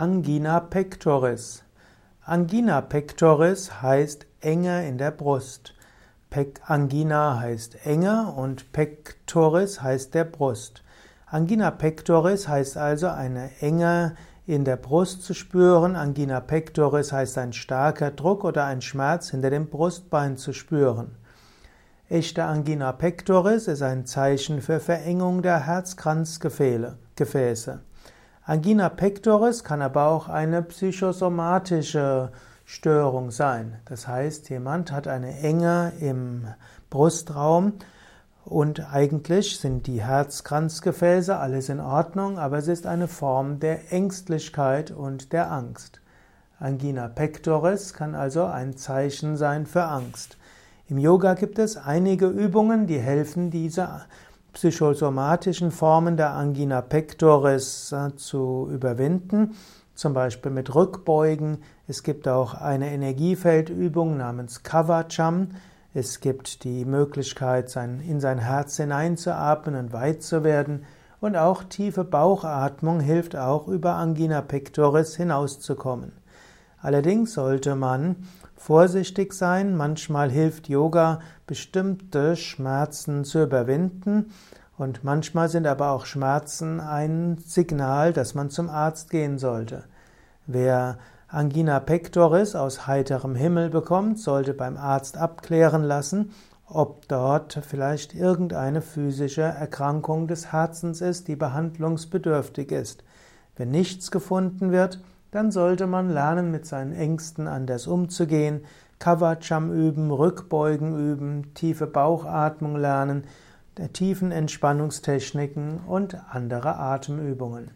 Angina pectoris. Angina pectoris heißt Enge in der Brust. Angina heißt Enge und pectoris heißt der Brust. Angina pectoris heißt also eine Enge in der Brust zu spüren. Angina pectoris heißt ein starker Druck oder ein Schmerz hinter dem Brustbein zu spüren. Echte Angina pectoris ist ein Zeichen für Verengung der Herzkranzgefäße. Angina pectoris kann aber auch eine psychosomatische Störung sein. Das heißt, jemand hat eine Enge im Brustraum und eigentlich sind die Herzkranzgefäße alles in Ordnung, aber es ist eine Form der Ängstlichkeit und der Angst. Angina pectoris kann also ein Zeichen sein für Angst. Im Yoga gibt es einige Übungen, die helfen, diese psychosomatischen Formen der Angina pectoris äh, zu überwinden, zum Beispiel mit Rückbeugen. Es gibt auch eine Energiefeldübung namens Kavacham. Es gibt die Möglichkeit, in sein Herz hineinzuatmen und weit zu werden. Und auch tiefe Bauchatmung hilft auch, über Angina pectoris hinauszukommen. Allerdings sollte man vorsichtig sein. Manchmal hilft Yoga, bestimmte Schmerzen zu überwinden. Und manchmal sind aber auch Schmerzen ein Signal, dass man zum Arzt gehen sollte. Wer Angina pectoris aus heiterem Himmel bekommt, sollte beim Arzt abklären lassen, ob dort vielleicht irgendeine physische Erkrankung des Herzens ist, die behandlungsbedürftig ist. Wenn nichts gefunden wird, dann sollte man lernen, mit seinen Ängsten anders umzugehen, Kavacham üben, Rückbeugen üben, tiefe Bauchatmung lernen, der tiefen Entspannungstechniken und andere Atemübungen.